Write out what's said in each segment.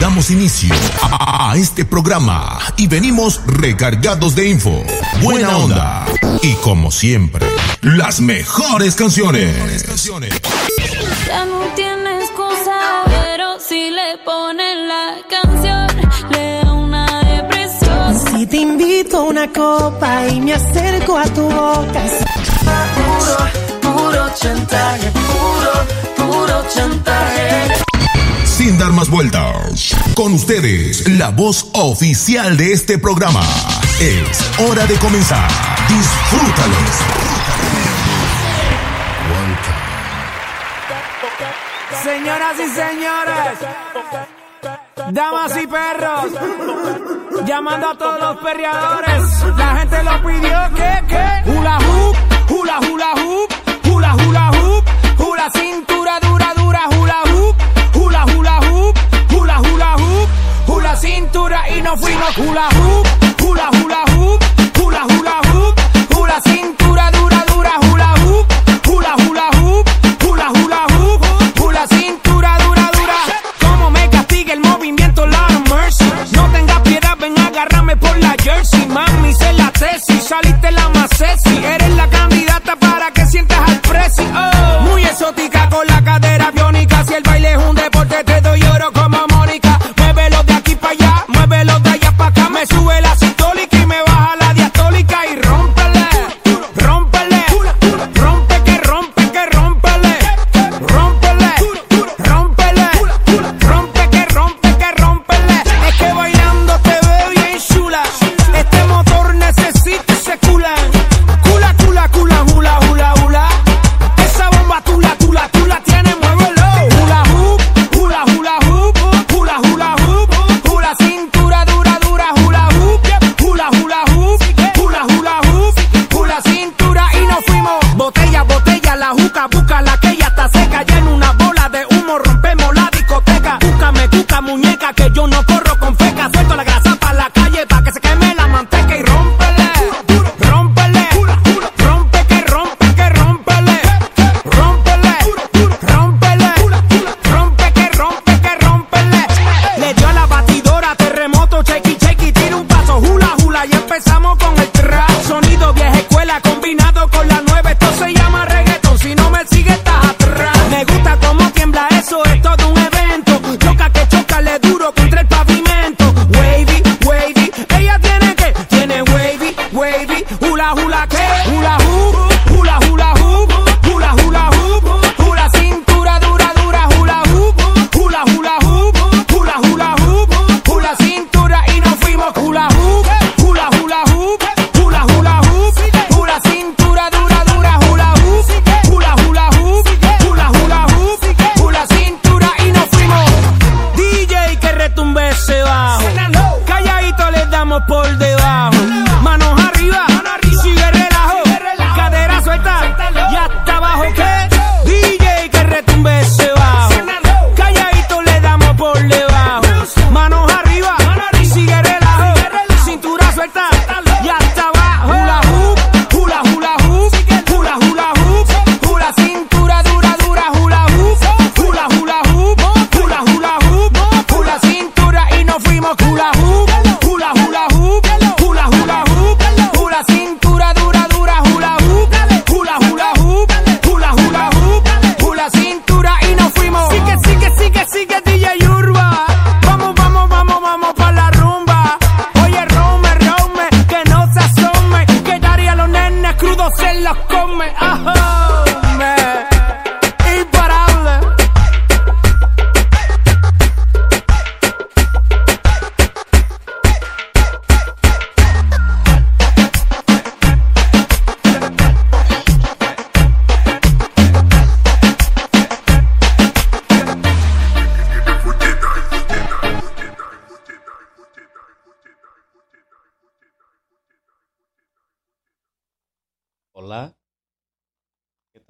Damos inicio a, a, a, este programa y venimos recargados de info, buena onda y como siempre, las mejores canciones. Ya no tienes cosa, pero si le ponen la canción, le da una depresión. Si te invito a una copa y me acerco a tu boca, puro, puro chantaje, puro, puro chantaje sin dar más vueltas. Con ustedes, la voz oficial de este programa. Es hora de comenzar. Disfrútalos. Señoras y señores, damas y perros, llamando a todos los perreadores. La gente lo pidió que, que, hula hoop, hula hula hoop, hula hula hoop, hula cintura dura dura hula hoop. hula hoop.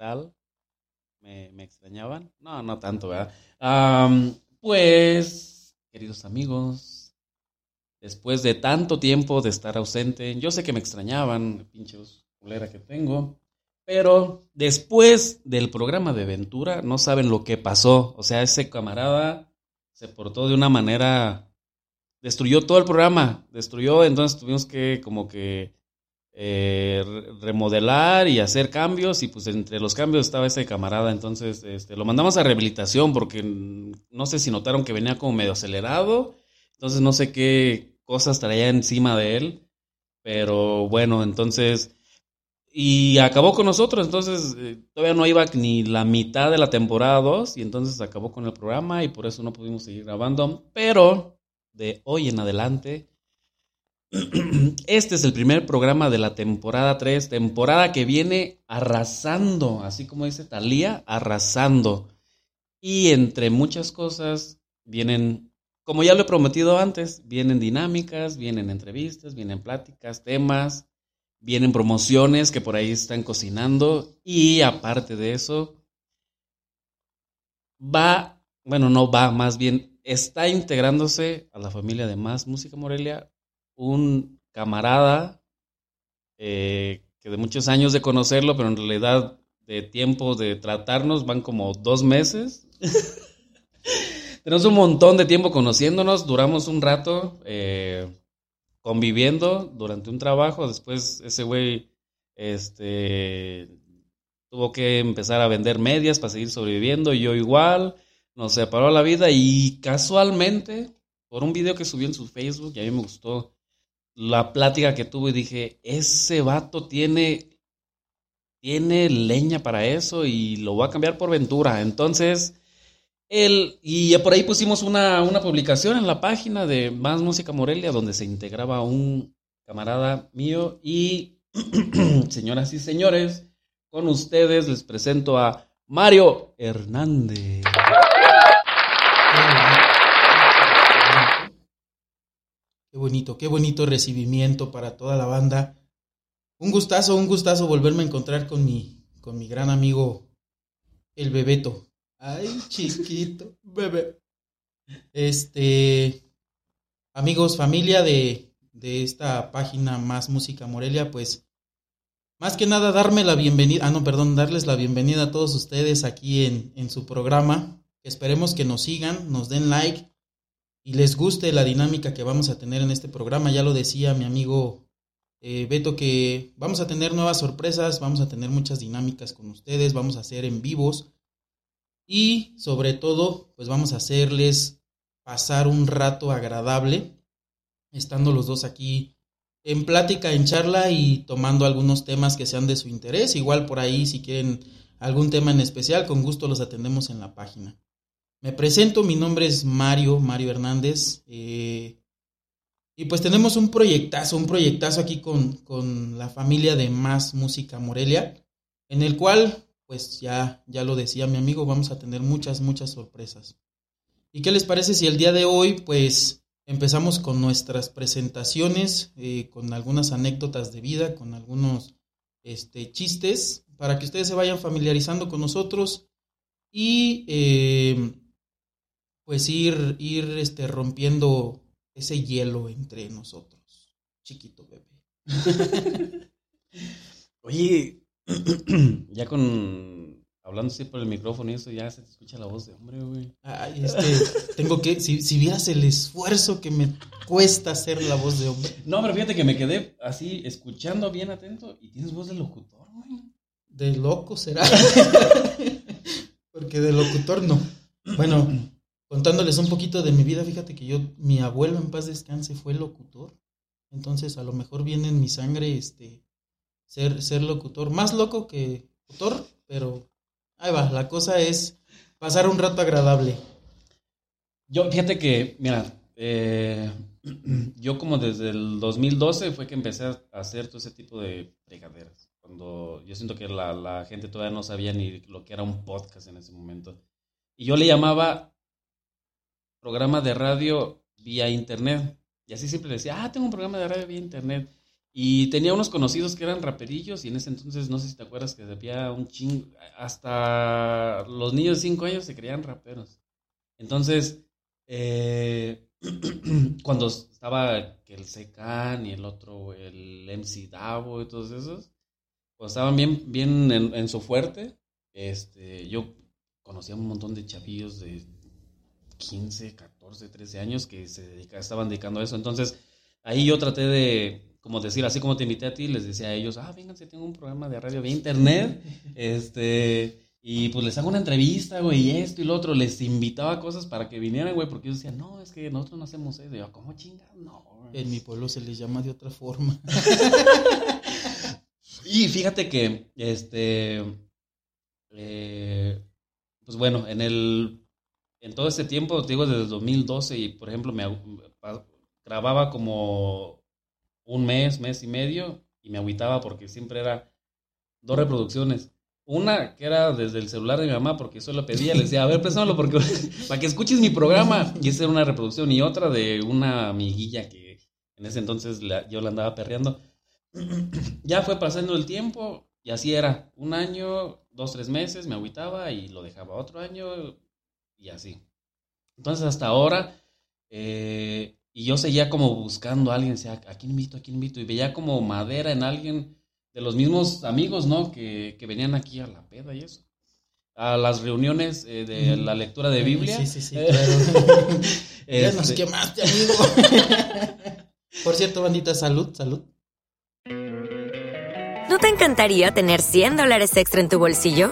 Hola. ¿Qué tal? ¿Me, me extrañaban? No, no tanto, ¿verdad? Pues, queridos amigos, después de tanto tiempo de estar ausente, yo sé que me extrañaban, pinche voz culera que tengo, pero después del programa de Ventura, no saben lo que pasó. O sea, ese camarada se portó de una manera destruyó todo el programa, destruyó, entonces tuvimos que como que eh, re- remodelar y hacer cambios y pues entre los cambios estaba ese camarada, entonces este, lo mandamos a rehabilitación porque no sé si notaron que venía como medio acelerado, entonces no sé qué cosas traía encima de él, pero bueno, entonces... Y acabó con nosotros, entonces eh, todavía no iba ni la mitad de la temporada 2 y entonces acabó con el programa y por eso no pudimos seguir grabando, pero de hoy en adelante. Este es el primer programa de la temporada 3, temporada que viene arrasando, así como dice Talía, arrasando. Y entre muchas cosas vienen, como ya lo he prometido antes, vienen dinámicas, vienen entrevistas, vienen pláticas, temas, vienen promociones que por ahí están cocinando y aparte de eso, va, bueno, no va, más bien está integrándose a la familia de Más Música Morelia un camarada eh, que de muchos años de conocerlo, pero en realidad de tiempo de tratarnos van como dos meses. Tenemos un montón de tiempo conociéndonos, duramos un rato eh, conviviendo durante un trabajo, después ese güey este, tuvo que empezar a vender medias para seguir sobreviviendo, yo igual, nos separó la vida y casualmente, por un video que subió en su Facebook, y a mí me gustó la plática que tuvo y dije, ese vato tiene, tiene leña para eso y lo voy a cambiar por Ventura. Entonces, él, y por ahí pusimos una, una publicación en la página de Más Música Morelia donde se integraba un camarada mío y, señoras y señores, con ustedes les presento a Mario Hernández. Qué bonito, qué bonito recibimiento para toda la banda. Un gustazo, un gustazo volverme a encontrar con mi, con mi gran amigo, el Bebeto. Ay, chiquito, bebé. Este, amigos, familia de, de esta página Más Música Morelia, pues, más que nada darme la bienvenida, ah, no, perdón, darles la bienvenida a todos ustedes aquí en, en su programa. Esperemos que nos sigan, nos den like y les guste la dinámica que vamos a tener en este programa. Ya lo decía mi amigo eh, Beto que vamos a tener nuevas sorpresas, vamos a tener muchas dinámicas con ustedes, vamos a hacer en vivos y sobre todo pues vamos a hacerles pasar un rato agradable estando los dos aquí en plática, en charla y tomando algunos temas que sean de su interés. Igual por ahí si quieren algún tema en especial, con gusto los atendemos en la página. Me presento, mi nombre es Mario, Mario Hernández. eh, y pues tenemos un proyectazo, un proyectazo aquí con, con la familia de Más Música Morelia, en el cual, pues ya, ya lo decía mi amigo, vamos a tener muchas, muchas sorpresas. ¿Y qué les parece si el día de hoy, pues empezamos con nuestras presentaciones, eh, con algunas anécdotas de vida, con algunos este, chistes, para que ustedes se vayan familiarizando con nosotros y eh, pues ir, ir este, rompiendo ese hielo entre nosotros. Chiquito bebé. Oye, ya con. Hablando así por el micrófono y eso, ya se te escucha la voz de hombre, güey. Ay, es que tengo que, si, si vieras el esfuerzo que me cuesta hacer la voz de hombre. No, pero fíjate que me quedé así, escuchando bien atento y tienes voz de locutor, güey. De loco será. Porque de locutor no. Bueno, contándoles un poquito de mi vida, fíjate que yo, mi abuelo en paz descanse fue locutor. Entonces a lo mejor viene en mi sangre este ser, ser locutor. Más loco que locutor, pero ahí va. La cosa es pasar un rato agradable. Yo, fíjate que, mira, eh, yo como desde el 2012 fue que empecé a hacer todo ese tipo de fregaderas. Cuando yo siento que la, la gente todavía no sabía ni lo que era un podcast en ese momento. Y yo le llamaba programa de radio vía internet. Y así siempre decía, ah, tengo un programa de radio vía internet. Y tenía unos conocidos que eran raperillos y en ese entonces, no sé si te acuerdas que había un ching... Hasta los niños de 5 años se creían raperos. Entonces, eh, cuando estaba que el Secan y el otro, el MC Davo y todos esos, cuando estaban bien, bien en, en su fuerte, este, yo conocía un montón de chavillos de 15, 14, 13 años que se dedica, estaban dedicando a eso. Entonces, ahí yo traté de, como decir, así como te invité a ti, les decía a ellos, ah, vénganse, tengo un programa de radio de internet, este, y pues les hago una entrevista, güey, y esto y lo otro, les invitaba cosas para que vinieran, güey, porque ellos decían, no, es que nosotros no hacemos eso. Y yo, ¿cómo chingas? No. güey". En mi pueblo se les llama de otra forma. Y fíjate que, este, eh, pues bueno, en el, en todo este tiempo, te digo, desde el 2012, y por ejemplo, me grababa como un mes, mes y medio, y me agüitaba porque siempre era dos reproducciones. Una que era desde el celular de mi mamá, porque eso lo pedía, le decía, a ver, préstamelo porque, para que escuches mi programa. Y esa era una reproducción. Y otra de una amiguilla que en ese entonces yo la andaba perreando. ya fue pasando el tiempo y así era. Un año, dos, tres meses, me agüitaba y lo dejaba otro año y así. Entonces hasta ahora, eh, y yo seguía como buscando a alguien, decía, ¿a quién invito? ¿A quién invito? Y veía como madera en alguien de los mismos amigos, ¿no? Que, que venían aquí a la peda y eso. A las reuniones eh, de la lectura de Biblia. Sí, sí, sí, claro. ya nos Este, quemaste, amigo. Por cierto, bandita, salud, salud. ¿No te encantaría tener 100 dólares extra en tu bolsillo?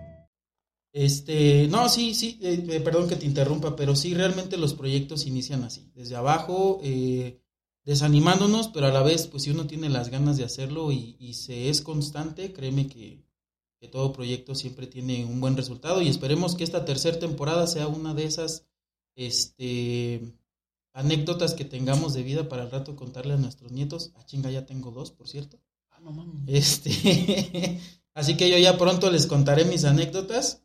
Este, no, sí, sí, eh, eh, perdón que te interrumpa, pero sí, realmente los proyectos inician así, desde abajo, eh, desanimándonos, pero a la vez, pues si uno tiene las ganas de hacerlo y, y se es constante, créeme que, que todo proyecto siempre tiene un buen resultado y esperemos que esta tercera temporada sea una de esas, este, anécdotas que tengamos de vida para el rato contarle a nuestros nietos. Ah, chinga, ya tengo dos, por cierto. ah, no mames. Este, así que yo ya pronto les contaré mis anécdotas.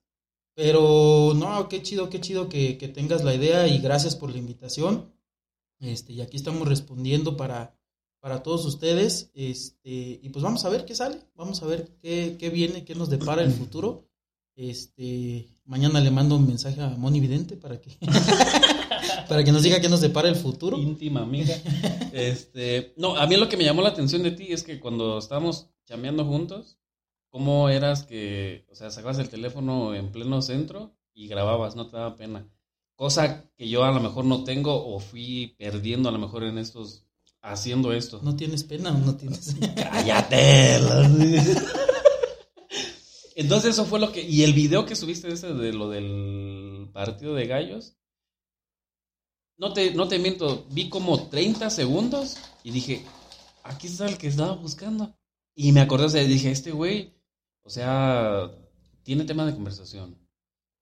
Pero no, qué chido, qué chido que, que tengas la idea y gracias por la invitación. Este, y aquí estamos respondiendo para, para todos ustedes. Este, y pues vamos a ver qué sale, vamos a ver qué, qué viene, qué nos depara el futuro. Este, mañana le mando un mensaje a Moni Vidente para que, para que nos diga qué nos depara el futuro. íntima amiga. Este, no, a mí lo que me llamó la atención de ti es que cuando estábamos chameando juntos, cómo eras que, o sea, sacabas el teléfono en pleno centro y grababas, no te daba pena. Cosa que yo a lo mejor no tengo o fui perdiendo a lo mejor en estos, haciendo esto. ¿No tienes pena o no tienes? Cállate. Entonces eso fue lo que... Y el video que subiste ese de lo del partido de gallos, no te, no te miento, vi como 30 segundos y dije, aquí está el que estaba buscando. Y me acordé, o sea, dije, este güey, o sea, tiene tema de conversación.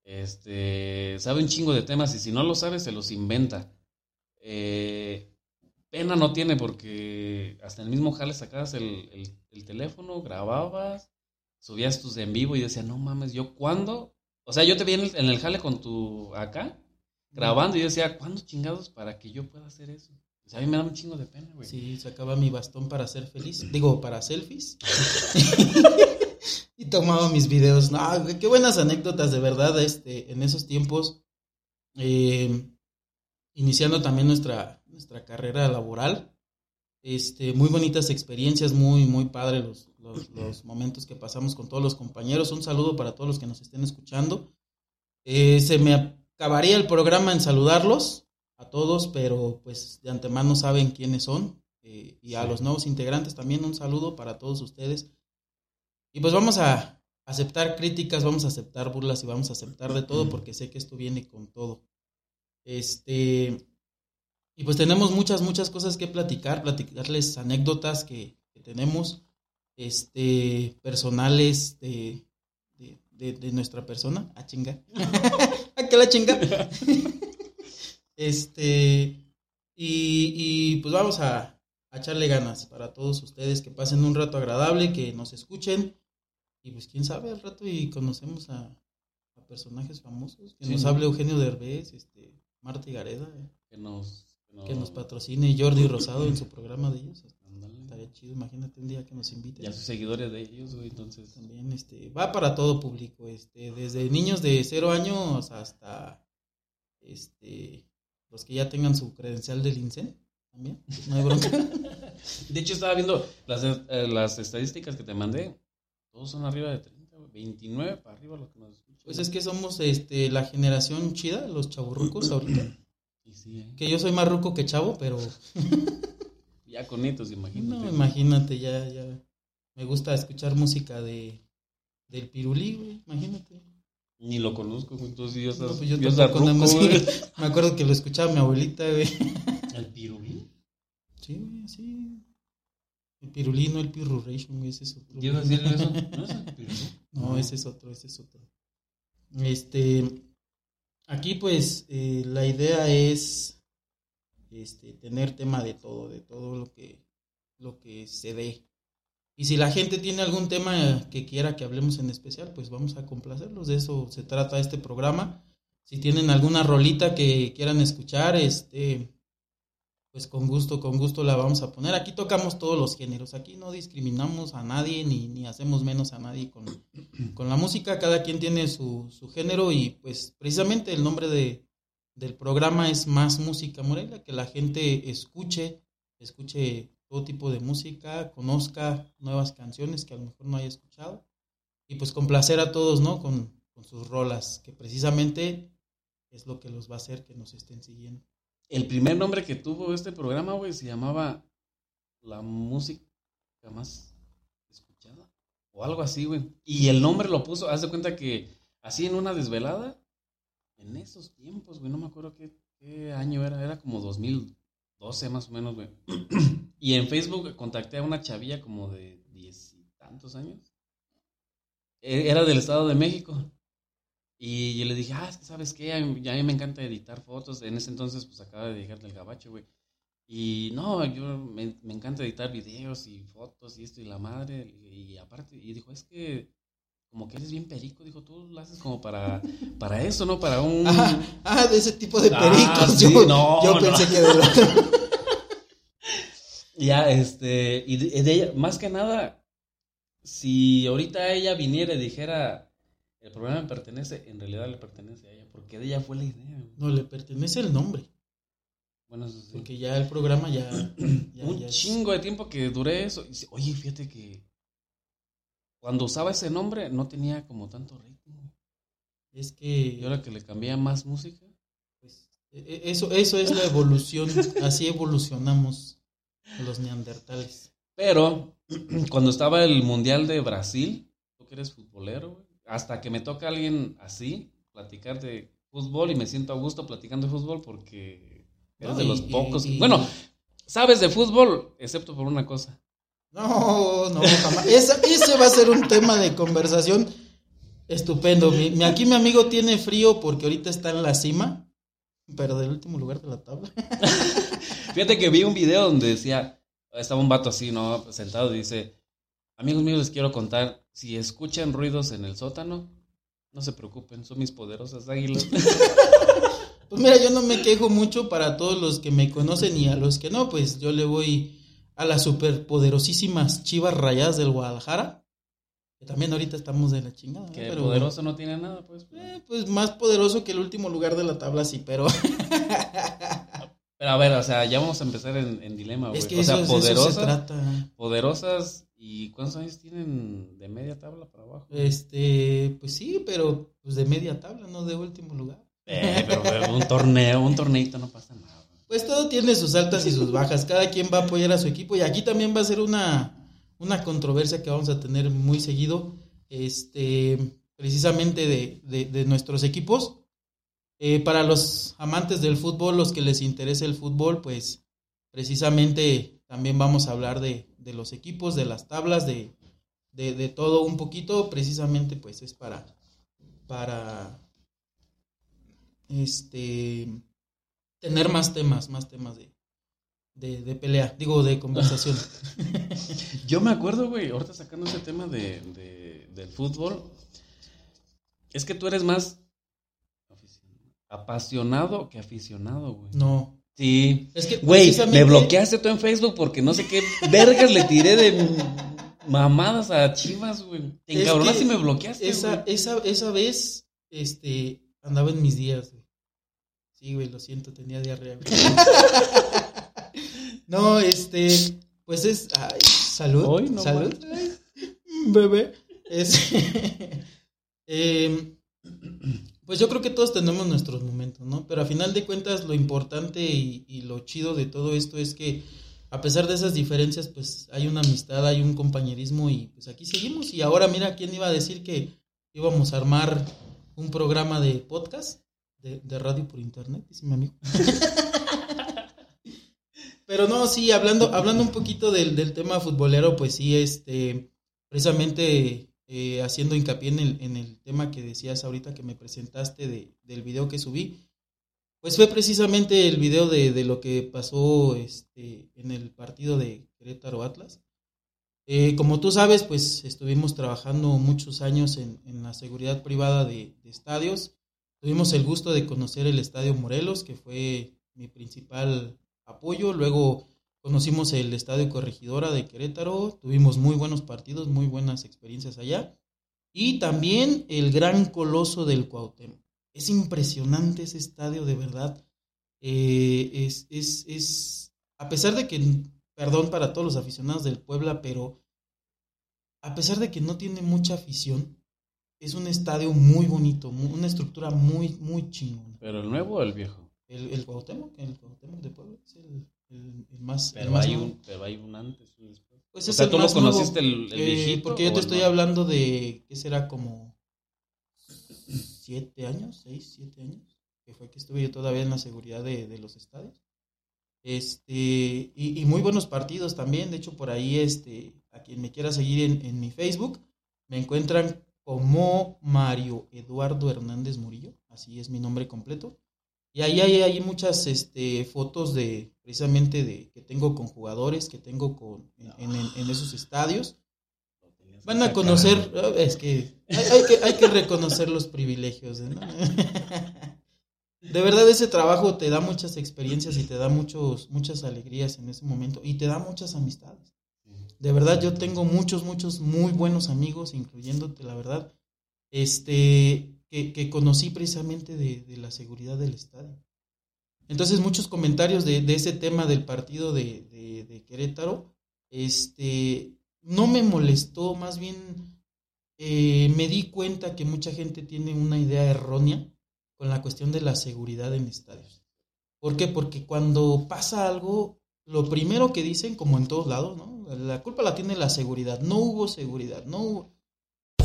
Este, sabe un chingo de temas y si no lo sabe, se los inventa. Eh, pena no tiene porque hasta en el mismo jale sacabas el, el- el teléfono, grababas, subías tus en vivo y decía, no mames, ¿yo cuándo? O sea, yo te vi en el, en el jale con tu acá, grabando y yo decía, ¿cuándo chingados para que yo pueda hacer eso? O sea, a mí me da un chingo de pena, güey. Sí, sacaba mi bastón para ser feliz. Digo, para selfies. tomaba mis videos. No, qué buenas anécdotas, de verdad, este, en esos tiempos. eh, iniciando también nuestra, nuestra carrera laboral. Este, muy bonitas experiencias, muy, muy padre los, los, los momentos que pasamos con todos los compañeros. Un saludo para todos los que nos estén escuchando. Eh, se me acabaría el programa en saludarlos a todos, pero pues de antemano saben quiénes son. eh, y a Sí. los nuevos integrantes también un saludo para todos ustedes. Y pues vamos a aceptar críticas, vamos a aceptar burlas y vamos a aceptar de todo porque sé que esto viene con todo. Este, y pues tenemos muchas, muchas cosas que platicar, platicarles anécdotas que, que tenemos, este, personales de, de, de, de nuestra persona. A chinga. ¿A qué la chinga? este. Y, y pues vamos a, a echarle ganas para todos ustedes, que pasen un rato agradable, que nos escuchen. Y pues quién sabe al rato y conocemos a, a personajes famosos. Que Sí, nos ¿no? hable Eugenio Derbez, este, Marta y Gareda. eh, Que nos, que nos, Que nos patrocine Jordi Rosado en su programa de ellos. Ándale. Estaría chido, imagínate un día que nos inviten. Ya sus seguidores de ellos, güey, entonces. También este, va para todo público, este, desde niños de cero años hasta este los que ya tengan su credencial del INSEN, también, no hay bronca. De hecho, estaba viendo las, eh, las estadísticas que te mandé. Todos son arriba de 30, güey. 29 para arriba los que nos escuchan. Pues es que somos este la generación chida, los chaburrucos ahorita. Y sí, eh. Que yo soy más ruco que chavo, pero Ya con nietos, imagínate. no, imagínate, ya, ya. Me gusta escuchar música de del pirulí, güey, imagínate. Ni lo conozco. Entonces ya estás. No, pues yo ya estás ruco. Me acuerdo que lo escuchaba mi abuelita, güey. ¿El pirulí? Sí, güey, sí. El pirulí, no el pirruration, ese es otro. Yo iba a decir eso. ¿No es el pirulí? No, ese es otro, ese es otro. Este, aquí pues eh, la idea es este, tener tema de todo, de todo lo que, lo que se dé. Y si la gente tiene algún tema que quiera que hablemos en especial, pues vamos a complacerlos. De eso se trata este programa. Si tienen alguna rolita que quieran escuchar, este, pues con gusto, con gusto la vamos a poner. Aquí tocamos todos los géneros. Aquí no discriminamos a nadie ni, ni hacemos menos a nadie con, con la música. Cada quien tiene su, su género y pues precisamente el nombre de, del programa es Más Música Morelia, que la gente escuche, escuche todo tipo de música, conozca nuevas canciones que a lo mejor no haya escuchado y pues complacer a todos, ¿no? Con, con sus rolas, que precisamente es lo que los va a hacer que nos estén siguiendo. El primer nombre que tuvo este programa, güey, se llamaba La música más escuchada. O algo así, güey. Y el nombre lo puso, haz de cuenta que así en una desvelada, en esos tiempos, güey, no me acuerdo qué, qué año era, era como 2012 más o menos, güey. y en Facebook contacté a una chavilla como de diez y tantos años. E- Era del Estado de México. Y yo le dije, ah, es que sabes qué, a mí, a mí me encanta editar fotos. En ese entonces, pues acaba de llegar del gabacho, güey. Y no, yo me, me encanta editar videos y fotos y esto y la madre. Y aparte, y dijo, es que como que eres bien perico, dijo, tú lo haces como para, para eso, ¿no? Para un... Ah, ah, de ese tipo de Ah, pericos. sí, yo no, yo no. pensé que de Ya, este, y de, de ella, más que nada, si ahorita ella viniera y dijera, el programa me pertenece, en realidad le pertenece a ella, porque de ella fue la idea. No, le pertenece el nombre. Bueno, eso sí. Porque ya el programa ya. ya- un ya es- chingo de tiempo que duré eso. Y Oye, fíjate que cuando usaba ese nombre no tenía como tanto ritmo. Es que. Y ahora que le cambié más música. pues, e- e- eso, eso es la evolución. Así evolucionamos los neandertales. Pero cuando estaba el Mundial de Brasil, tú que eres futbolero, güey, hasta que me toca alguien así, platicar de fútbol y me siento a gusto platicando de fútbol porque eres No, de y- los pocos. y- Bueno, sabes de fútbol, excepto por una cosa. No, no, jamás. Esa- ese va a ser un tema de conversación estupendo. Mi- mi- aquí mi amigo tiene frío porque ahorita está en la cima, pero del último lugar de la tabla. Fíjate que vi un video donde decía, estaba un vato así, ¿no? Sentado y dice, amigos míos, les quiero contar, si escuchan ruidos en el sótano, no se preocupen, son mis poderosas águilas. Pues mira, yo no me quejo mucho para todos los que me conocen y a los que no, pues yo le voy a las superpoderosísimas chivas rayadas del Guadalajara. Que también ahorita estamos de la chingada. ¿no? que Pero, poderoso no tiene nada, pues. eh, pues más poderoso que el último lugar de la tabla, sí, pero Pero a ver, o sea, ya vamos a empezar en, en dilema, güey. es que o sea, eso, de eso se poderosas, trata. poderosas, ¿y cuántos años tienen de media tabla para abajo? Este, pues sí, pero pues de media tabla, no de último lugar. Eh, pero, pero un torneo, un torneito no pasa nada. Pues todo tiene sus altas y sus bajas. Cada quien va a apoyar a su equipo. Y aquí también va a ser una, una controversia que vamos a tener muy seguido. Este, precisamente de, de- de nuestros equipos. Eh, para los amantes del fútbol, los que les interese el fútbol, pues precisamente también vamos a hablar de, de los equipos, de las tablas, de, de, todo un poquito. Precisamente, pues es para, para este tener más temas, más temas de, de, de pelea, digo, de conversación. Yo me acuerdo, güey, ahorita sacando ese tema de, de- del fútbol, es que tú eres más apasionado que aficionado, güey. No. Sí. Es que Güey, precisamente- me bloqueaste tú en Facebook porque no sé qué vergas le tiré de mamadas a Chivas, güey. Te encabronaste y me bloqueaste, Esa, güey. esa, esa vez, este, andaba en mis días, güey. Sí, güey, lo siento, tenía diarrea, güey. no, este, pues es, ay, salud, Hoy no salud, bebé. Es, em, pues yo creo que todos tenemos nuestros momentos, ¿no? Pero a final de cuentas, lo importante y, lo chido de todo esto es que a pesar de esas diferencias, pues hay una amistad, hay un compañerismo y pues aquí seguimos. Y ahora mira, ¿quién iba a decir que íbamos a armar un programa de podcast, de, radio por internet? Dice mi amigo. Pero no, sí, hablando, hablando un poquito del tema futbolero, pues sí, este, precisamente eh, haciendo hincapié en el, tema que decías ahorita que me presentaste de, del video que subí, pues fue precisamente el video de, lo que pasó este, en el partido de Querétaro Atlas. Eh, como tú sabes, pues estuvimos trabajando muchos años en, en la seguridad privada de, de estadios. Tuvimos el gusto de conocer el Estadio Morelos, que fue mi principal apoyo. Luego conocimos el Estadio Corregidora de Querétaro. Tuvimos muy buenos partidos, muy buenas experiencias allá. Y también el Gran Coloso del Cuauhtémoc. Es impresionante ese estadio, de verdad. Eh, es, es, es, a pesar de que, perdón para todos los aficionados del Puebla, pero a pesar de que no tiene mucha afición, es un estadio muy bonito, una estructura muy, muy chingona. ¿Pero el nuevo o el viejo? El, el Cuauhtémoc, el Cuauhtémoc de Puebla, es el, el- el más, el Pero más hay, un, pero hay un antes y un después. Pues o sea, el ¿tú lo nuevo, conociste el, el eh, viejito? Porque yo te el estoy hablando de, ¿qué será? Como siete años, seis, siete años, que fue que estuve yo todavía en la seguridad de, de los estadios. Este, y, y muy buenos partidos también, de hecho por ahí, este, a quien me quiera seguir en, en mi Facebook, me encuentran como Mario Eduardo Hernández Murillo, así es mi nombre completo. Y ahí hay, hay muchas este, fotos de precisamente de que tengo con jugadores, que tengo con, en, en- esos estadios. Van a conocer, eh, es que hay, hay que hay que reconocer los privilegios. ¿no? De verdad ese trabajo te da muchas experiencias y te da muchos, muchas alegrías en ese momento y te da muchas amistades. De verdad yo tengo muchos, muchos muy buenos amigos, incluyéndote la verdad, este, que, conocí precisamente de, la seguridad del estadio. Entonces muchos comentarios de, ese tema del partido de Querétaro, este, no me molestó, más bien eh, me di cuenta que mucha gente tiene una idea errónea con la cuestión de la seguridad en estadios. ¿Por qué? Porque cuando pasa algo, lo primero que dicen, como en todos lados, ¿no? La culpa la tiene la seguridad. No hubo seguridad, no hubo...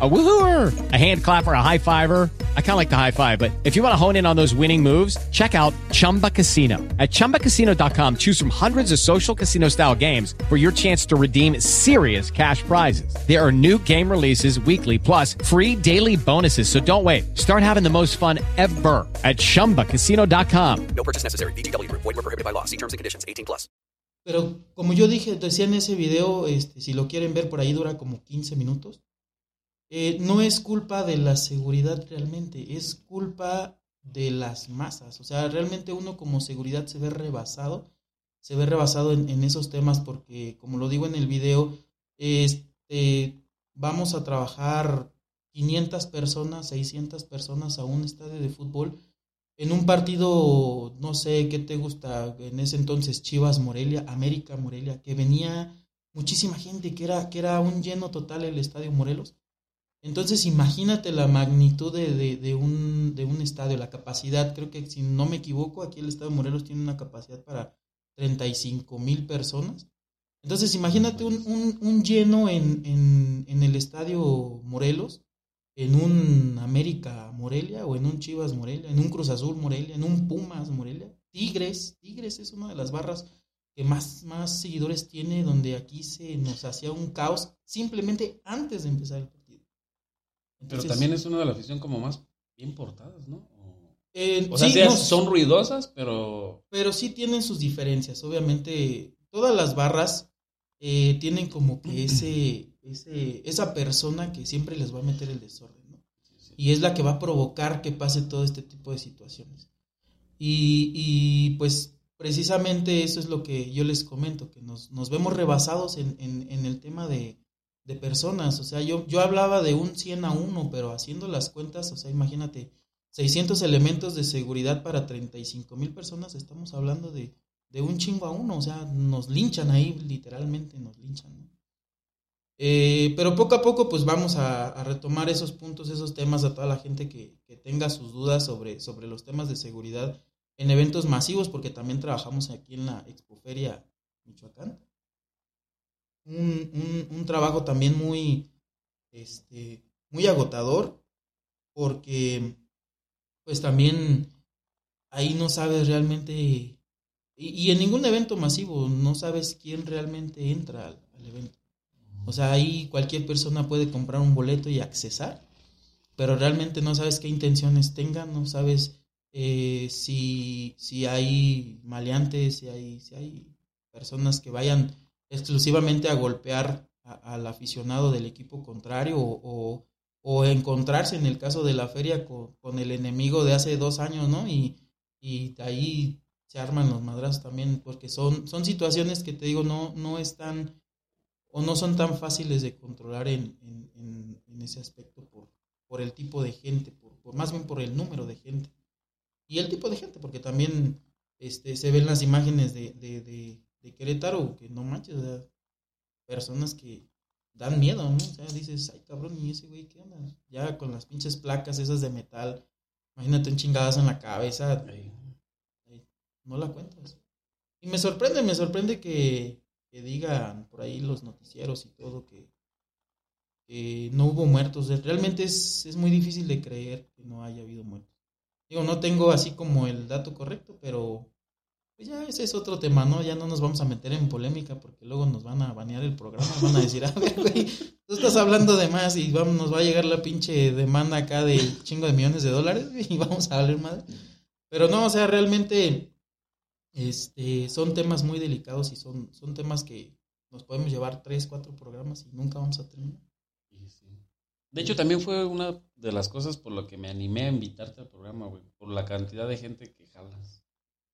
A woohooer, a hand clapper, a high fiver. I kind of like the high five, but if you want to hone in on those winning moves, check out Chumba Casino. At chumbacasino.com, choose from hundreds of social casino style games for your chance to redeem serious cash prizes. There are new game releases weekly, plus free daily bonuses. So don't wait. Start having the most fun ever at chumbacasino.com. No purchase necessary. VGW Group. Void were prohibited by law. See terms and conditions. 18 plus. Pero como yo dije, decía en ese video, este, si lo quieren ver por ahí dura como 15 minutos. Eh, no es culpa de la seguridad realmente, es culpa de las masas. O sea, realmente uno como seguridad se ve rebasado, se ve rebasado en, en esos temas porque, como lo digo en el video, este, vamos a trabajar 500 personas, 600 personas a un estadio de fútbol en un partido no sé, ¿qué te gusta? En ese entonces Chivas Morelia, América Morelia, que venía muchísima gente, que era, que era un lleno total el Estadio Morelos. Entonces imagínate la magnitud de, de, un, de un estadio, la capacidad, creo que si no me equivoco, aquí el Estadio Morelos tiene una capacidad para 35 mil personas. Entonces imagínate un, un, lleno en, en, en el Estadio Morelos, en un América Morelia o en un Chivas Morelia, en un Cruz Azul Morelia, en un Pumas Morelia. Tigres, Tigres es una de las barras que más, más seguidores tiene, donde aquí se nos hacía un caos simplemente antes de empezar el. Pero Entonces, también es una de las afición como más bien portadas, ¿no? eh, O sea, sí, sí, no, son ruidosas, pero pero sí tienen sus diferencias. Obviamente, todas las barras eh, tienen como que ese, ese, esa persona que siempre les va a meter el desorden, ¿no? Y es la que va a provocar que pase todo este tipo de situaciones. Y, y, pues precisamente eso es lo que yo les comento, que nos, nos vemos rebasados en, en, en el tema de, de personas. O sea, yo, yo hablaba de un 100 a 1, pero haciendo las cuentas, o sea, imagínate, 600 elementos de seguridad para 35 mil personas, estamos hablando de, de un chingo a uno, o sea, nos linchan ahí, literalmente nos linchan. ¿no? Eh, pero poco a poco, pues vamos a, a, retomar esos puntos, esos temas a toda la gente que, que tenga sus dudas sobre, sobre los temas de seguridad en eventos masivos, porque también trabajamos aquí en la Expoferia Michoacán. Un, un, trabajo también muy, este, muy agotador, porque pues también ahí no sabes realmente, y, en ningún evento masivo no sabes quién realmente entra al, al, evento. O sea, ahí cualquier persona puede comprar un boleto y accesar, pero realmente no sabes qué intenciones tengan, no sabes eh, si, si hay maleantes, si hay, si hay personas que vayan exclusivamente a golpear a, al aficionado del equipo contrario o, o encontrarse en el caso de la feria con, el enemigo de hace dos años, ¿no? Y, y ahí se arman los madrazos también, porque son, son situaciones que te digo, no, no están o no son tan fáciles de controlar en, en, ese aspecto por, por el tipo de gente, por, por, más bien por el número de gente. Y el tipo de gente, porque también este, se ven las imágenes de, de, de, de Querétaro, que no manches, o sea, personas que, dan miedo, ¿no? O sea, dices, ay cabrón, ¿y ese güey qué onda? Ya con las pinches placas esas de metal, imagínate un chingadazo en la cabeza, ay, ay, no la cuentas. Y me sorprende, me sorprende que, que, digan por ahí los noticieros y todo que, que no hubo muertos. Realmente es, es muy difícil de creer que no haya habido muertos. Digo, no tengo así como el dato correcto, pero ya ese es otro tema, ¿no? Ya no nos vamos a meter en polémica porque luego nos van a banear el programa, van a decir, a ver, güey, tú estás hablando de más y nos va a llegar la pinche demanda acá de chingo de millones de dólares y vamos a hablar madre. Pero no, o sea, realmente este, son temas muy delicados y son, son temas que nos podemos llevar tres, cuatro programas y nunca vamos a terminar. De hecho, también fue una de las cosas por lo que me animé a invitarte al programa, güey, por la cantidad de gente que jalas.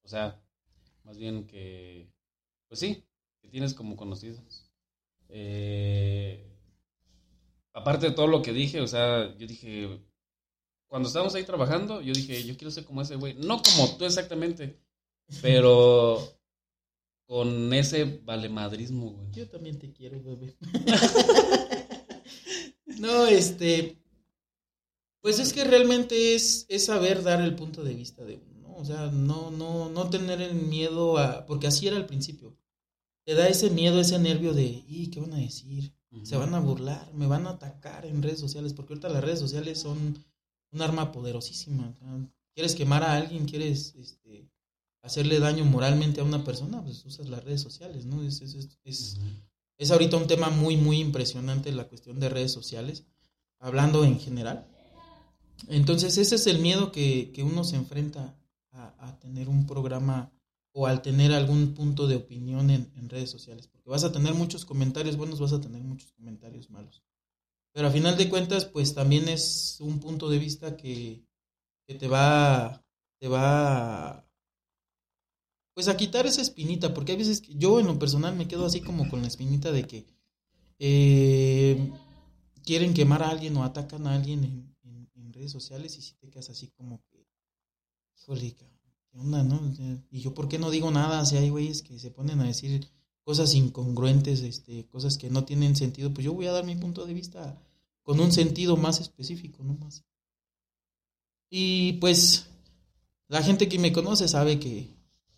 O sea, más bien que, pues sí, que tienes como conocidos. Eh, aparte de todo lo que dije, o sea, yo dije, cuando estábamos ahí trabajando, yo dije, yo quiero ser como ese güey, no como tú exactamente, pero con ese valemadrismo, güey. Yo también te quiero, bebé. no, este, pues es que realmente es, es saber dar el punto de vista de uno. O sea, no, no, no tener el miedo a. Porque así era al principio. Te da ese miedo, ese nervio de, ¿y qué van a decir? Uh -huh. Se van a burlar, me van a atacar en redes sociales, porque ahorita las redes sociales son un arma poderosísima. ¿Quieres quemar a alguien? ¿Quieres este, hacerle daño moralmente a una persona? Pues usas las redes sociales, ¿no? Es, es, es, es, uh -huh. es ahorita un tema muy, muy impresionante la cuestión de redes sociales, hablando en general. Entonces, ese es el miedo que, que uno se enfrenta a, tener un programa o al tener algún punto de opinión en, en, redes sociales, porque vas a tener muchos comentarios buenos, vas a tener muchos comentarios malos. Pero a final de cuentas, pues también es un punto de vista que, que te va, te va, pues a quitar esa espinita, porque hay veces que yo en lo personal me quedo así como con la espinita de que eh, quieren quemar a alguien o atacan a alguien en, en, en redes sociales y si te quedas así como que híjole, ¿qué onda, no? O sea, Y yo, ¿por qué no digo nada? Si hay güeyes que se ponen a decir cosas incongruentes, este, cosas que no tienen sentido, pues yo voy a dar mi punto de vista con un sentido más específico, ¿no? Más. Y pues la gente que me conoce sabe que,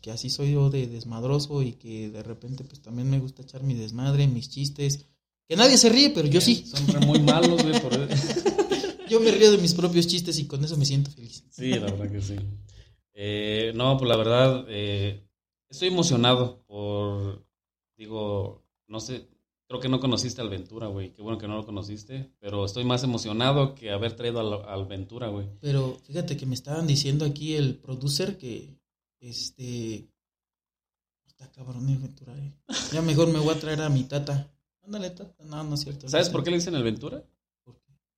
que así soy yo de desmadroso y que de repente pues también me gusta echar mi desmadre, mis chistes. Que nadie se ríe, pero yo sí. Son muy malos, güey, por Yo me río de mis propios chistes y con eso me siento feliz. Sí, la verdad que sí. Eh, no, pues la verdad, eh, estoy emocionado por, digo, no sé, creo que no conociste al Ventura, güey. Qué bueno que no lo conociste, pero estoy más emocionado que haber traído al, al Ventura, güey. Pero fíjate que me estaban diciendo aquí el producer que este está cabrón el Ventura. eh. Ya mejor me voy a traer a mi tata. Ándale, tata. No, no es cierto. ¿Sabes por qué le dicen el Ventura?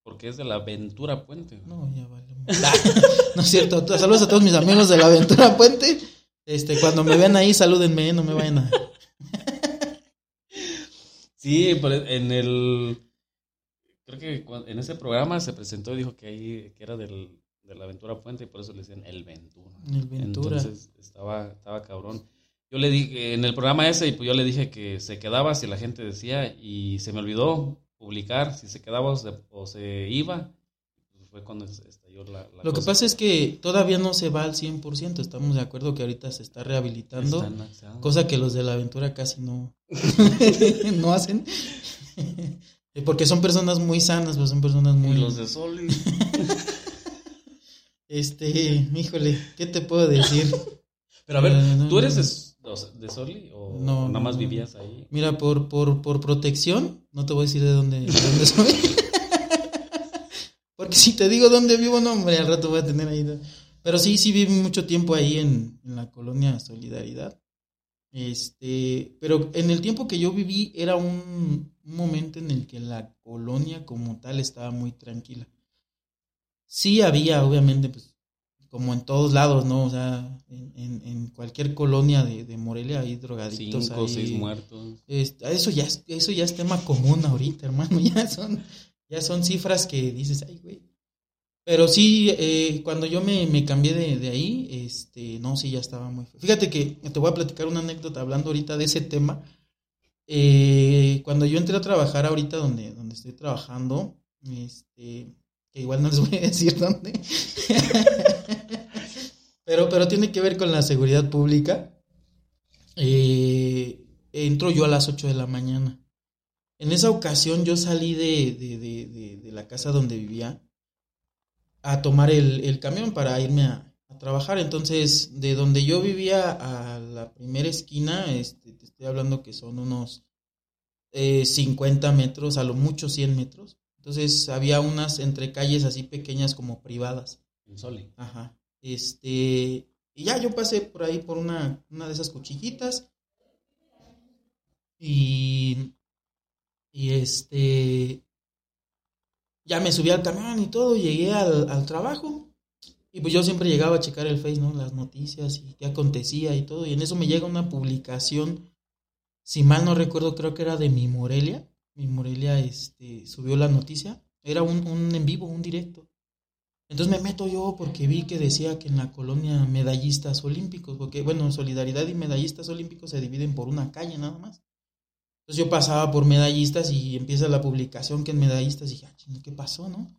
Porque es de la Ventura Puente. No, ya vale. no es cierto. Saludos a todos mis amigos de la Aventura Puente. Este, cuando me vean ahí, salúdenme, no me vayan a. Sí, pero en el. Creo que en ese programa se presentó y dijo que ahí que era del, de la Aventura Puente y por eso le decían el Ventura. El Ventura. Entonces estaba, estaba cabrón. Yo le dije, en el programa ese, y pues yo le dije que se quedaba si la gente decía, y se me olvidó publicar si se quedaba o se, o se iba. Pues fue cuando es- estalló la, la Lo que pasa es que todavía no se va al 100%. Estamos de acuerdo que ahorita se está rehabilitando. Están. Cosa que los de la aventura casi no, no hacen. Porque son personas muy sanas, pues son personas muy. Y los de Soli. Este, híjole, ¿qué te puedo decir? Pero a ver, ¿tú eres. De, Soli o No, nada más no. vivías ahí? Mira, por, por, por protección, no te voy a decir de dónde, de dónde soy. Porque si te digo dónde vivo, no, hombre, al rato voy a tener ahí. Pero sí, sí viví mucho tiempo ahí en, en la colonia Solidaridad. Este, pero en el tiempo que yo viví era un, un momento en el que la colonia como tal estaba muy tranquila. Sí había, obviamente, pues, como en todos lados, ¿no? O sea, en, en- en cualquier colonia de, de Morelia hay drogadictos. Cinco o hay- seis muertos. es- eso ya es, eso ya es tema común ahorita, hermano. Ya son, ya son cifras que dices, ay, güey. Pero sí, eh, cuando yo me, me cambié de, de ahí, este, no, sí, ya estaba muy. Fíjate que te voy a platicar una anécdota hablando ahorita de ese tema. Eh, cuando yo entré a trabajar ahorita donde, donde estoy trabajando, este, que igual no les voy a decir dónde, pero, pero tiene que ver con la seguridad pública. Eh, entro yo a las 8 de la mañana. En esa ocasión yo salí de, de, de, de- de la casa donde vivía a tomar el, el camión para irme a, a trabajar. Entonces, de donde yo vivía a la primera esquina, este, te estoy hablando que son unos eh, 50 metros, a lo mucho 100 metros. Entonces, había unas entre calles así pequeñas como privadas. En Soli. Ajá. Este, y ya yo pasé por ahí por una, una de esas cuchillitas. Y, y este, ya me subí al camión y todo, llegué al, trabajo. Y pues yo siempre llegaba a checar el Face, ¿no? Las noticias y qué acontecía y todo. Y en eso me llega una publicación, si mal no recuerdo, creo que era de mi Morelia. Mi Morelia este, subió la noticia. Era un, un en vivo, un directo. Entonces me meto yo porque vi que decía que en la colonia medallistas olímpicos, porque bueno, solidaridad y medallistas olímpicos se dividen por una calle nada más. Entonces yo pasaba por medallistas y empieza la publicación que en medallistas y dije, ah, ¿qué pasó, no?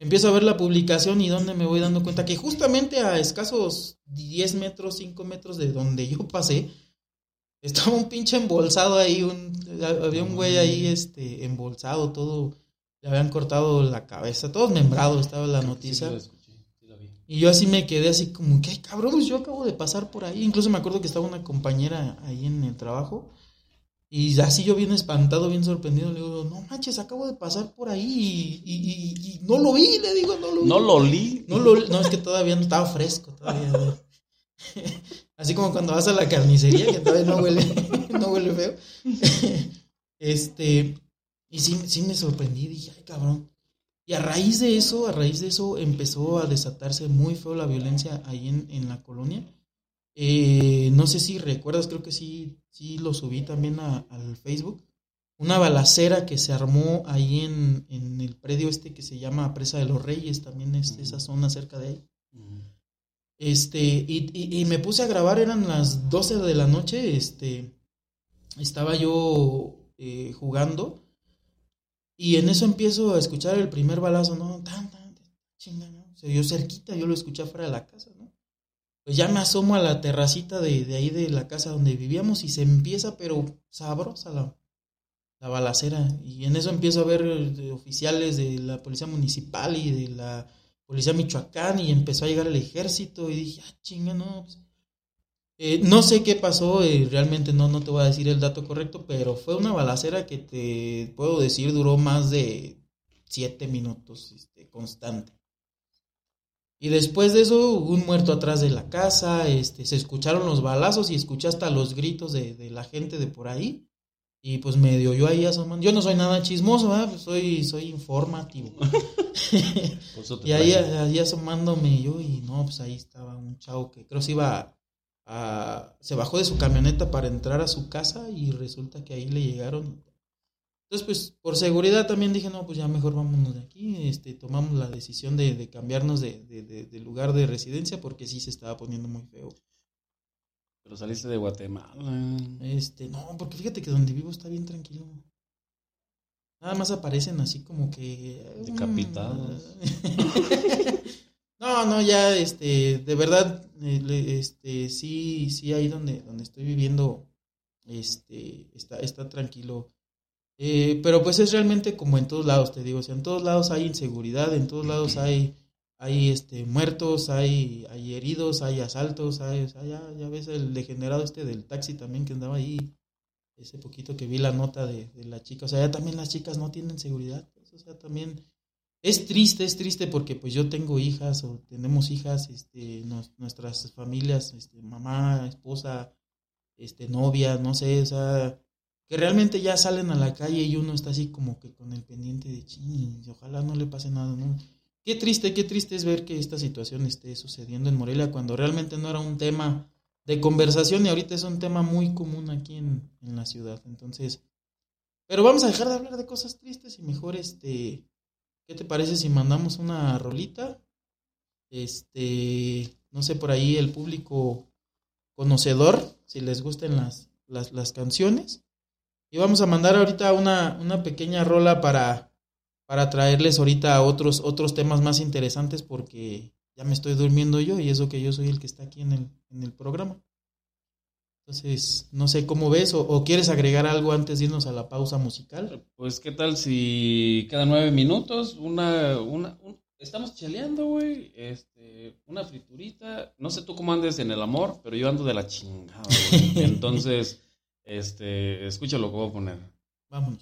Empiezo a ver la publicación y donde me voy dando cuenta que justamente a escasos 10 metros, 5 metros de donde yo pasé, estaba un pinche embolsado ahí, un, había un güey ahí este, embolsado, todo, le habían cortado la cabeza, todo membrado, estaba la noticia. Y yo así me quedé así como que, ay cabrón, yo acabo de pasar por ahí. Incluso me acuerdo que estaba una compañera ahí en el trabajo. Y así yo bien espantado, bien sorprendido, le digo, no manches, acabo de pasar por ahí y, y- y- y no lo vi, le digo, no lo vi. No lo olí. No, lo, no, es que todavía no estaba fresco, todavía. güey. Así como cuando vas a la carnicería, que todavía no huele, no huele feo. Este, y sí, sí me sorprendí, dije, ay cabrón. Y a raíz de eso, a raíz de eso, empezó a desatarse muy feo la violencia ahí en, en la colonia. Eh, no sé si recuerdas, creo que sí, sí lo subí también a- al Facebook. Una balacera que se armó ahí en, en el predio este que se llama Presa de los Reyes, también es esa zona cerca de ahí. Este, y, y- y me puse a grabar, eran las 12 de la noche, este, estaba yo eh, jugando y en eso empiezo a escuchar el primer balazo, ¿no? Tan, tan, chinga, ¿no? Se dio cerquita, yo lo escuché afuera de la casa, ¿no? Pues ya me asomo a la terracita de, de ahí de la casa donde vivíamos y se empieza, pero sabrosa la, la balacera. Y en eso empiezo a ver eh, oficiales de la policía municipal y de la policía Michoacán y empezó a llegar el ejército y dije, ah, chinga, no. pues". Eh, no sé qué pasó, eh, realmente no, no te voy a decir el dato correcto, pero fue una balacera que te puedo decir duró más de siete minutos este, constante. Y después de eso, hubo un muerto atrás de la casa, este, se escucharon los balazos y escuché hasta los gritos de, de la gente de por ahí. Y pues medio yo ahí asomando. Yo no soy nada chismoso. Pues soy, soy informativo. Y ahí, ahí asomándome yo y no, pues ahí estaba un chavo que creo se iba a, a- Se bajó de su camioneta para entrar a su casa y resulta que ahí le llegaron. Entonces, pues por seguridad también dije, no, pues ya mejor vámonos de aquí. Este, tomamos la decisión de, de cambiarnos de, de- de- de lugar de residencia porque sí se estaba poniendo muy feo. Pero saliste de Guatemala. Este, no, porque fíjate que donde vivo está bien tranquilo. Nada más aparecen así como que. Decapitados. no, no, ya, este, de verdad, eh, este, sí, sí, ahí donde, donde estoy viviendo, este, está, está tranquilo. Eh, pero pues es realmente como en todos lados, te digo, o sea, en todos lados hay inseguridad, en todos lados hay, hay este, muertos, hay, hay heridos, hay asaltos, hay, o sea, ya, ya ves el degenerado este del taxi también que andaba ahí, ese poquito que vi la nota de, de la chica, o sea, ya también las chicas no tienen seguridad, pues, o sea, también es triste, es triste porque pues yo tengo hijas o tenemos hijas, este, nuestras familias, este, mamá, esposa, este, novia, no sé, o que realmente ya salen a la calle y uno está así como que con el pendiente de ching, ojalá no le pase nada, ¿no? Qué triste, qué triste es ver que esta situación esté sucediendo en Morelia cuando realmente no era un tema de conversación y ahorita es un tema muy común aquí en, en la ciudad. Entonces, pero vamos a dejar de hablar de cosas tristes y mejor este, ¿qué te parece si mandamos una rolita? Este, no sé, por ahí el público conocedor, si les gustan las, las, las canciones. Y vamos a mandar ahorita una, una pequeña rola para, para traerles ahorita otros, otros temas más interesantes porque ya me estoy durmiendo yo y eso que yo soy el que está aquí en el, en el programa. Entonces, no sé cómo ves o, o quieres agregar algo antes de irnos a la pausa musical. Pues, ¿qué tal si cada nueve minutos una, una, un- estamos cheleando, güey, este, una friturita, no sé tú cómo andes en el amor, pero yo ando de la chingada, güey. Entonces, este, escucha lo que voy a poner. Vámonos.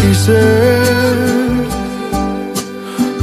Quise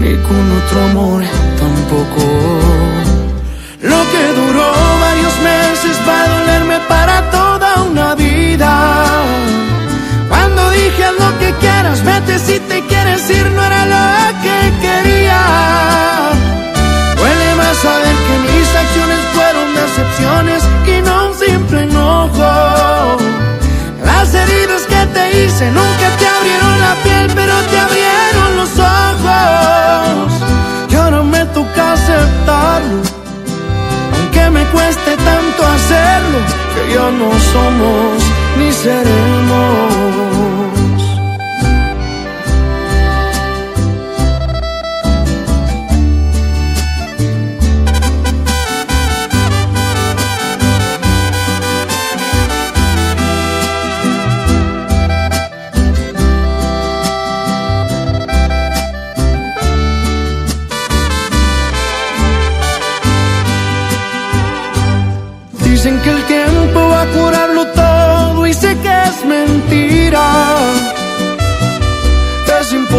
ni con otro amor tampoco. Lo que duró varios meses va a dolerme para toda una vida. Cuando dije lo que quieras, vete si te quieres ir, no era lo que quería. Duele más saber que mis acciones fueron decepciones y no un simple enojo. Las heridas que te hice nunca te abrieron la piel, pero aceptarlo, aunque me cueste tanto hacerlo, que ya no somos ni seremos.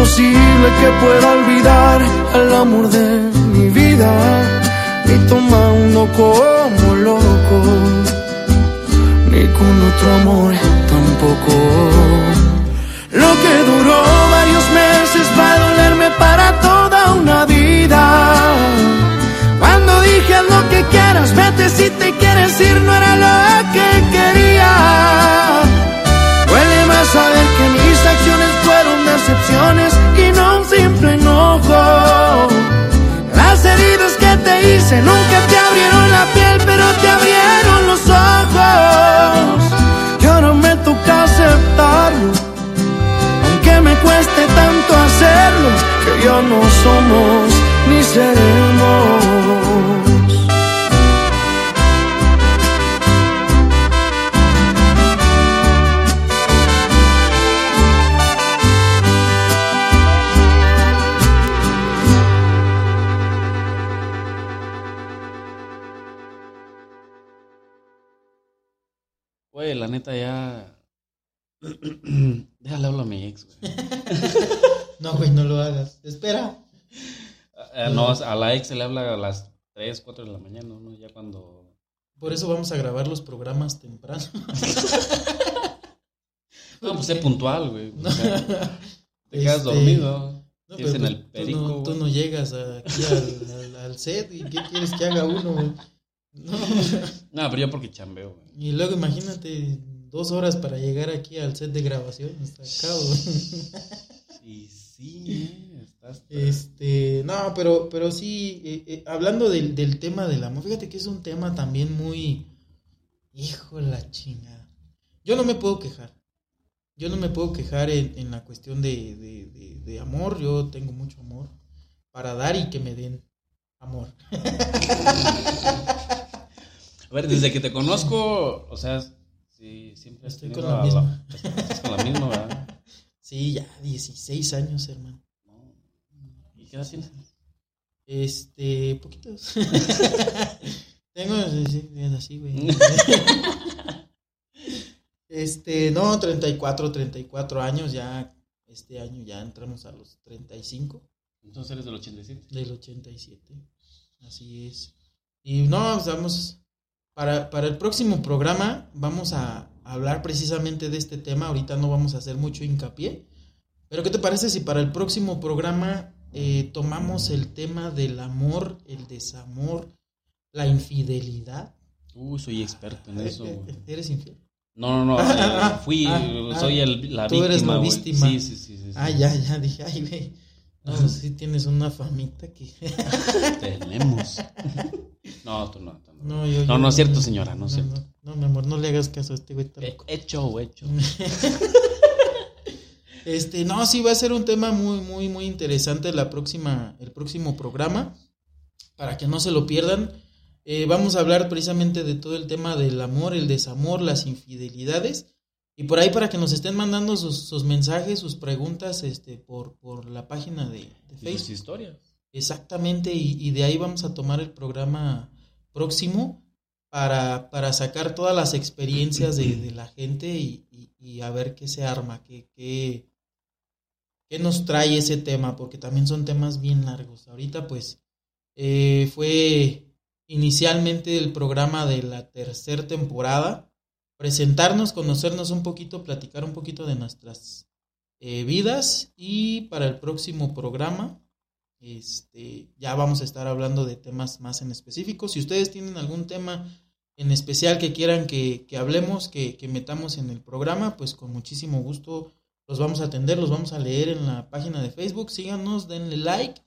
Imposible que pueda olvidar al amor de mi vida ni tomando como loco, ni con otro amor tampoco. Lo que duró varios meses va a dolerme para toda una vida. Cuando dije lo que quieras, vete si te quieres ir, no era lo que quería. Decepciones y no un simple enojo. Las heridas que te hice nunca te abrieron la piel, pero te abrieron los ojos. Y ahora me toca aceptarlo, aunque me cueste tanto hacerlo, que ya no somos ni seremos. Neta ya. Déjale hablar a mi ex, güey. No, güey, no lo hagas. Espera. Eh, no, a la ex se le habla a las 3, 4 de la mañana, ¿no? Ya cuando. Por eso vamos a grabar los programas temprano. No, pues sé puntual, güey. O sea, te quedas Este, dormido. No, pero en el tú perico. no, tú no llegas aquí al, al- al set y ¿qué quieres que haga uno, güey? No. No, pero yo porque chambeo, güey. Y luego imagínate dos horas para llegar aquí al set de grabación. Está acá, güey. Y sí, eh, estás. Este, no, pero, pero sí, eh, eh, hablando del, del tema del amor, fíjate que es un tema también muy, hijo de la chingada. Yo no me puedo quejar. Yo no me puedo quejar en, en la cuestión de, de- de- de amor. Yo tengo mucho amor para dar y que me den amor. A ver, desde que te conozco, o sea, sí, siempre Estoy con la misma. estás con la misma, ¿verdad? Sí, ya 16 años, hermano. ¿Y qué edad tienes? Este, poquitos. Tengo así, güey. Este, no, 34, 34 años, ya este año ya entramos a los 35 Entonces eres del 87. del 87. Así es. Y no, vamos para, para el próximo programa vamos a hablar precisamente de este tema. Ahorita no vamos a hacer mucho hincapié. Pero ¿qué te parece si para el próximo programa eh, tomamos el tema del amor, el desamor, la infidelidad? Uy, soy experto en eso, güey. ¿Eres infiel? No, no, no. Ah, eh, fui, ah, eh, ah, soy el, la tú víctima. eres la víctima. Sí, sí, sí, sí, sí. Ah, ya, ya, dije, ay, güey. No, sí tienes una famita que... Tenemos. No, tú no. tú no. No, yo- no, yo- no es cierto, señora, no es cierto. No, mi amor, no le hagas caso a este güey. está loco. Hecho, hecho. Este, no, sí va a ser un tema muy, muy, muy interesante la próxima, el próximo programa. Para que no se lo pierdan. Eh, vamos a hablar precisamente de todo el tema del amor, el desamor, las infidelidades. Y por ahí para que nos estén mandando sus, sus mensajes, sus preguntas, este, por, por la página de, de Y sus Facebook. historias. Exactamente, y, de ahí vamos a tomar el programa próximo para, para sacar todas las experiencias de, la gente y, y- y a ver qué se arma, qué, qué, qué nos trae ese tema, porque también son temas bien largos. Ahorita pues eh, fue inicialmente el programa de la tercera temporada, presentarnos, conocernos un poquito, platicar un poquito de nuestras eh, vidas y para el próximo programa este, ya vamos a estar hablando de temas más en específico. Si ustedes tienen algún tema en especial que quieran que, que hablemos, que, que metamos en el programa, pues con muchísimo gusto los vamos a atender, los vamos a leer en la página de Facebook. Síganos, denle like.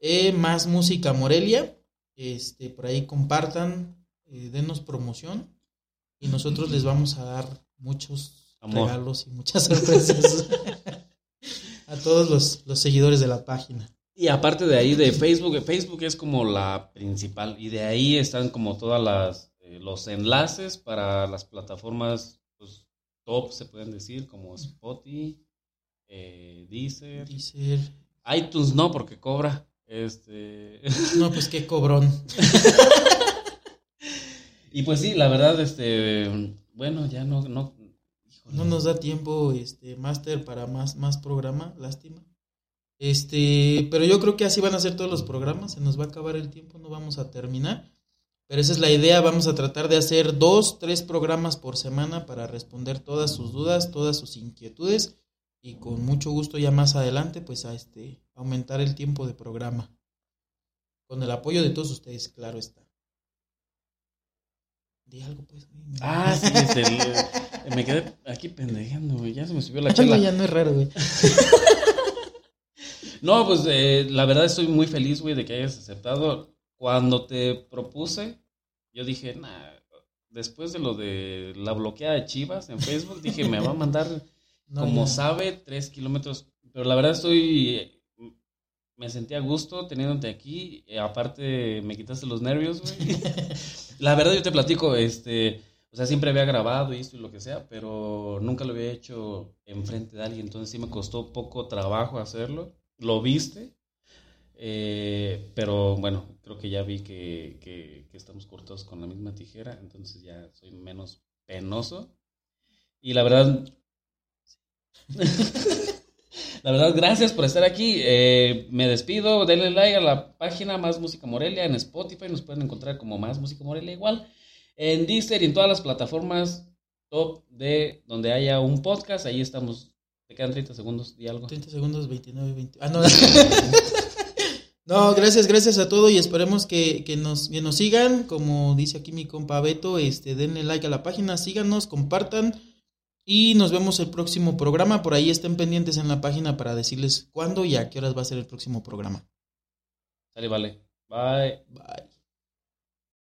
Eh, más música Morelia. Este, por ahí compartan, eh, denos promoción. Y nosotros les vamos a dar muchos Amor. regalos y muchas sorpresas a todos los, los seguidores de la página. Y aparte de ahí de Facebook, Facebook es como la principal y de ahí están como todas las eh, los enlaces para las plataformas pues, top se pueden decir como Spotify, eh, Deezer, Deezer. iTunes no porque cobra, este No, pues qué cobrón. y pues sí la verdad este bueno ya no no No nos da tiempo, este, Master, para más, más programa, lástima. Este, pero yo creo que así van a ser todos los programas, se nos va a acabar el tiempo, no vamos a terminar. Pero esa es la idea, vamos a tratar de hacer dos, tres programas por semana para responder todas sus dudas, todas sus inquietudes y con mucho gusto ya más adelante pues a este aumentar el tiempo de programa. Con el apoyo de todos ustedes, claro está. Di algo pues. Ah, sí, este, el- me quedé aquí pendejando, güey. Ya se me subió la chela. ya no es raro, güey. No, pues eh, la verdad estoy muy feliz, güey, de que hayas aceptado. Cuando te propuse, yo dije, nah, después de lo de la bloqueada de Chivas en Facebook, dije, me va a mandar, No, como sabe, tres kilómetros. Pero la verdad estoy, me sentí a gusto teniéndote aquí. Eh, aparte, me quitaste los nervios, güey. la verdad yo te platico, este, o sea, siempre había grabado y esto y lo que sea, pero nunca lo había hecho enfrente de alguien, entonces sí me costó poco trabajo hacerlo. Lo viste, eh, pero bueno, creo que ya vi que, que- estamos cortados con la misma tijera, entonces ya soy menos penoso. Y la verdad, la verdad, gracias por estar aquí. Eh, me despido. Denle like a la página Más Música Morelia en Spotify. Nos pueden encontrar como Más Música Morelia igual. En Deezer y en todas las plataformas top de donde haya un podcast. Ahí estamos. Te quedan 30 segundos y algo. 30 segundos, 29, 20. Ah, no. no, gracias, gracias a todos y esperemos que, que nos, que nos sigan. Como dice aquí mi compa Beto, este, denle like a la página, síganos, compartan. Y nos vemos el próximo programa. Por ahí estén pendientes en la página para decirles cuándo y a qué horas va a ser el próximo programa. Sale, vale. Bye. Bye.